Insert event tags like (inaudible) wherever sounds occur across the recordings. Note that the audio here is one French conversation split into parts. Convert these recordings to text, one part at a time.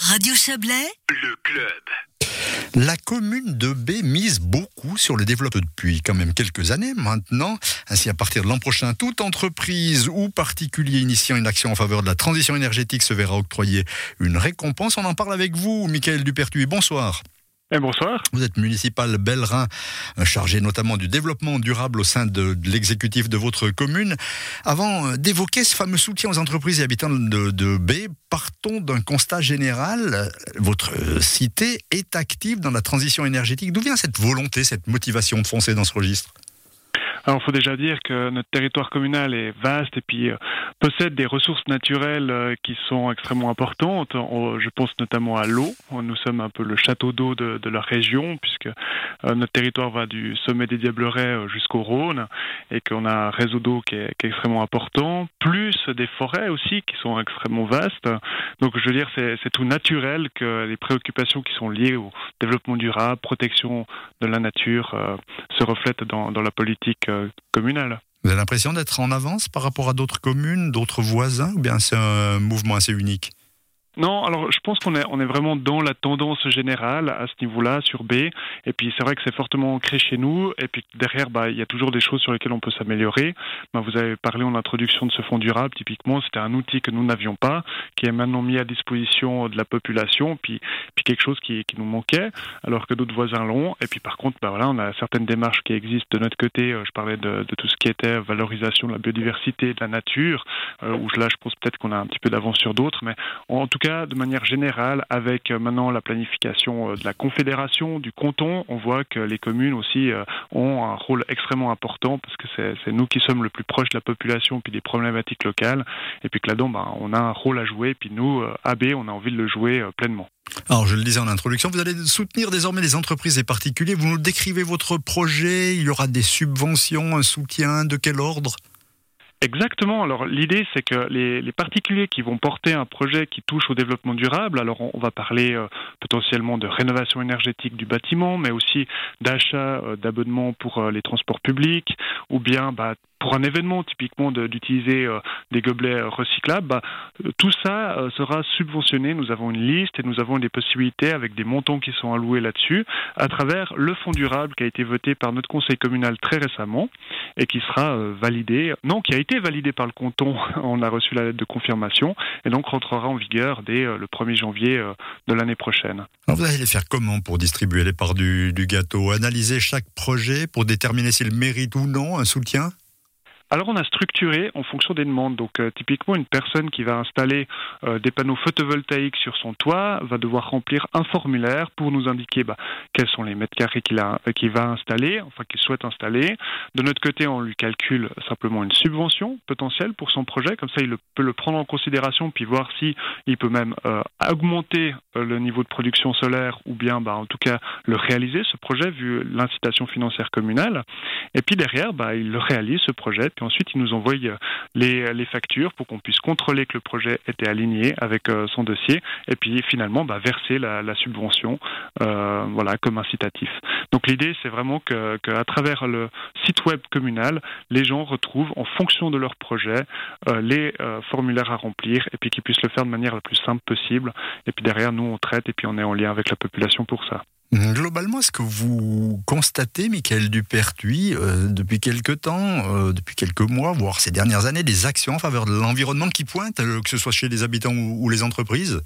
Radio Chablais, le club. La commune de B mise beaucoup sur le développement depuis quand même quelques années maintenant. Ainsi, à partir de l'an prochain, toute entreprise ou particulier initiant une action en faveur de la transition énergétique se verra octroyer une récompense. On en parle avec vous, Michael Dupertuis. Bonsoir. Bonsoir. Vous êtes municipal Bellerin, chargé notamment du développement durable au sein de, l'exécutif de votre commune. Avant euh, d'évoquer ce fameux soutien aux entreprises et habitants de, de B, partons d'un constat général. Votre cité est active dans la transition énergétique. D'où vient cette volonté, cette motivation de foncer dans ce registre? Alors, il faut déjà dire que notre territoire communal est vaste et puis euh, possède des ressources naturelles euh, qui sont extrêmement importantes. Je pense notamment à l'eau. Nous sommes un peu le château d'eau de, la région puisque euh, notre territoire va du sommet des Diablerets jusqu'au Rhône et qu'on a un réseau d'eau qui est, extrêmement important, plus des forêts aussi qui sont extrêmement vastes. Donc, je veux dire, c'est tout naturel que les préoccupations qui sont liées au développement durable, protection de la nature, se reflètent dans, la politique communale. Vous avez l'impression d'être en avance par rapport à d'autres communes, d'autres voisins, ou bien c'est un mouvement assez unique? Non, alors je pense qu'on est, vraiment dans la tendance générale à ce niveau-là sur B. Et puis c'est vrai que c'est fortement ancré chez nous. Et puis derrière, bah, il y a toujours des choses sur lesquelles on peut s'améliorer. Bah, vous avez parlé en introduction de ce fonds durable. Typiquement, c'était un outil que nous n'avions pas, qui est maintenant mis à disposition de la population. Puis, quelque chose qui, nous manquait, alors que d'autres voisins l'ont. Et puis par contre, bah, voilà, on a certaines démarches qui existent de notre côté. Euh, je parlais de, de tout ce qui était valorisation de la biodiversité, de la nature, euh, où là, je pense peut-être qu'on a un petit peu d'avance sur d'autres. Mais en tout cas, de manière générale, avec euh, maintenant la planification euh, de la Confédération, du canton, on voit que les communes aussi euh, ont un rôle extrêmement important parce que c'est nous qui sommes le plus proche de la population puis des problématiques locales. Et puis que là-dedans, ben, on a un rôle à jouer. Puis nous, AB, on a envie de le jouer pleinement. Alors, je le disais en introduction, vous allez soutenir désormais les entreprises et particuliers. Vous nous décrivez votre projet. Il y aura des subventions, un soutien de quel ordre? Exactement. Alors l'idée, c'est que les, particuliers qui vont porter un projet qui touche au développement durable, alors on, va parler euh, potentiellement de rénovation énergétique du bâtiment, mais aussi d'achat euh, d'abonnements pour euh, les transports publics, ou bien bah, pour un événement typiquement d'utiliser euh, des gobelets recyclables, bah, euh, tout ça euh, sera subventionné. Nous avons une liste et nous avons des possibilités avec des montants qui sont alloués là-dessus à travers le fonds durable qui a été voté par notre conseil communal très récemment et qui sera validé, non, qui a été validé par le canton. (laughs) On a reçu la lettre de confirmation et donc rentrera en vigueur dès le 1er janvier de l'année prochaine. Alors vous allez faire comment pour distribuer les parts du, du gâteau? Analyser chaque projet pour déterminer s'il mérite ou non un soutien? Alors on a structuré en fonction des demandes. Donc euh, typiquement une personne qui va installer euh, des panneaux photovoltaïques sur son toit va devoir remplir un formulaire pour nous indiquer bah, quels sont les mètres carrés qu'il euh, qu'il va installer, enfin qu'il souhaite installer. De notre côté, on lui calcule simplement une subvention potentielle pour son projet. Comme ça, il peut le prendre en considération puis voir si il peut même augmenter le niveau de production solaire ou bien, bah, en tout cas, le réaliser ce projet vu l'incitation financière communale. Et puis derrière, bah, il le réalise ce projet ensuite, il nous envoie euh, les, les factures pour qu'on puisse contrôler que le projet était aligné avec euh, son dossier et puis finalement bah, verser la, subvention euh, voilà, comme incitatif. Donc l'idée, c'est vraiment qu'à travers le site web communal, les gens retrouvent en fonction de leur projet euh, les euh, formulaires à remplir et puis qu'ils puissent le faire de manière la plus simple possible. Et puis derrière, nous, on traite et puis on est en lien avec la population pour ça. Globalement, est-ce que vous constatez, Michael Dupertuis, euh, depuis quelques temps, euh, depuis quelques mois, voire ces dernières années, des actions en faveur de l'environnement qui pointent, euh, que ce soit chez les habitants ou les entreprises?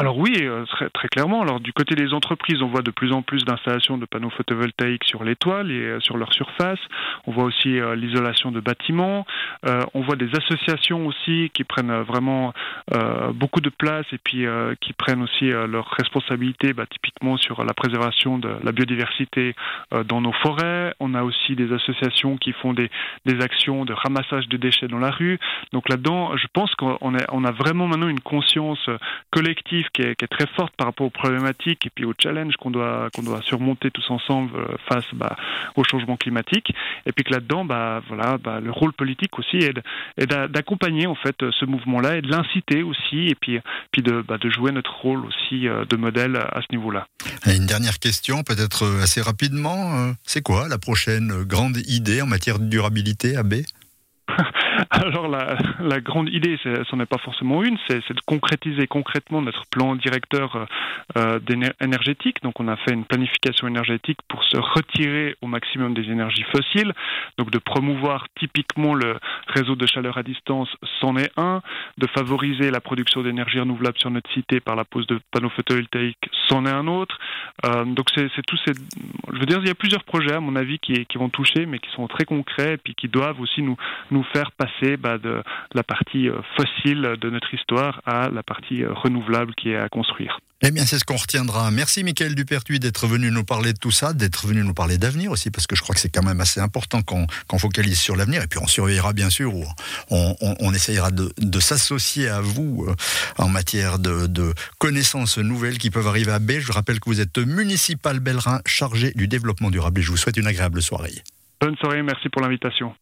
Alors oui, euh, très, très, clairement. Alors du côté des entreprises, on voit de plus en plus d'installations de panneaux photovoltaïques sur les toiles et euh, sur leur surface. On voit aussi euh, l'isolation de bâtiments. on voit des associations aussi qui prennent vraiment beaucoup de place et puis qui prennent aussi leurs responsabilités, bah, typiquement sur la préservation de la biodiversité dans nos forêts. On a aussi des associations qui font des, actions de ramassage de déchets dans la rue. Donc là-dedans, je pense qu'on on a vraiment maintenant une conscience collective qui est, très forte par rapport aux problématiques et puis aux challenges qu'on doit, qu'on doit surmonter tous ensemble euh, face bah, au changement climatique. Et puis que là-dedans, bah, voilà, bah, le rôle politique aussi est d'accompagner en fait ce mouvement-là et de l'inciter aussi et puis, puis de, bah, de jouer notre rôle aussi euh, de modèle à ce niveau-là. Une dernière question, peut-être euh, assez rapidement. C'est quoi la prochaine grande idée en matière de durabilité, AB (laughs) (laughs) Alors la, grande idée, ce n'est pas forcément une, c'est de concrétiser concrètement notre plan directeur euh, énergétique. Donc on a fait une planification énergétique pour se retirer au maximum des énergies fossiles, donc de promouvoir typiquement le réseau de chaleur à distance, c'en est un, de favoriser la production d'énergie renouvelable sur notre cité par la pose de panneaux photovoltaïques, c'en est un autre. Euh, donc c'est tous ces, je veux dire, il y a plusieurs projets à mon avis qui, vont toucher, mais qui sont très concrets et puis qui doivent aussi nous faire passer bah, de la partie euh, fossile de notre histoire à la partie euh, renouvelable qui est à construire. Eh bien, c'est ce qu'on retiendra. Merci, Michael Dupertuis, d'être venu nous parler de tout ça, d'être venu nous parler d'avenir aussi, parce que je crois que c'est quand même assez important qu'on focalise sur l'avenir. Et puis, on surveillera, bien sûr, ou on, on, essayera de, de s'associer à vous euh, en matière de, de, connaissances nouvelles qui peuvent arriver à B. Je rappelle que vous êtes municipal Bellerin, chargé du développement durable. Et je vous souhaite une agréable soirée. Bonne soirée, merci pour l'invitation.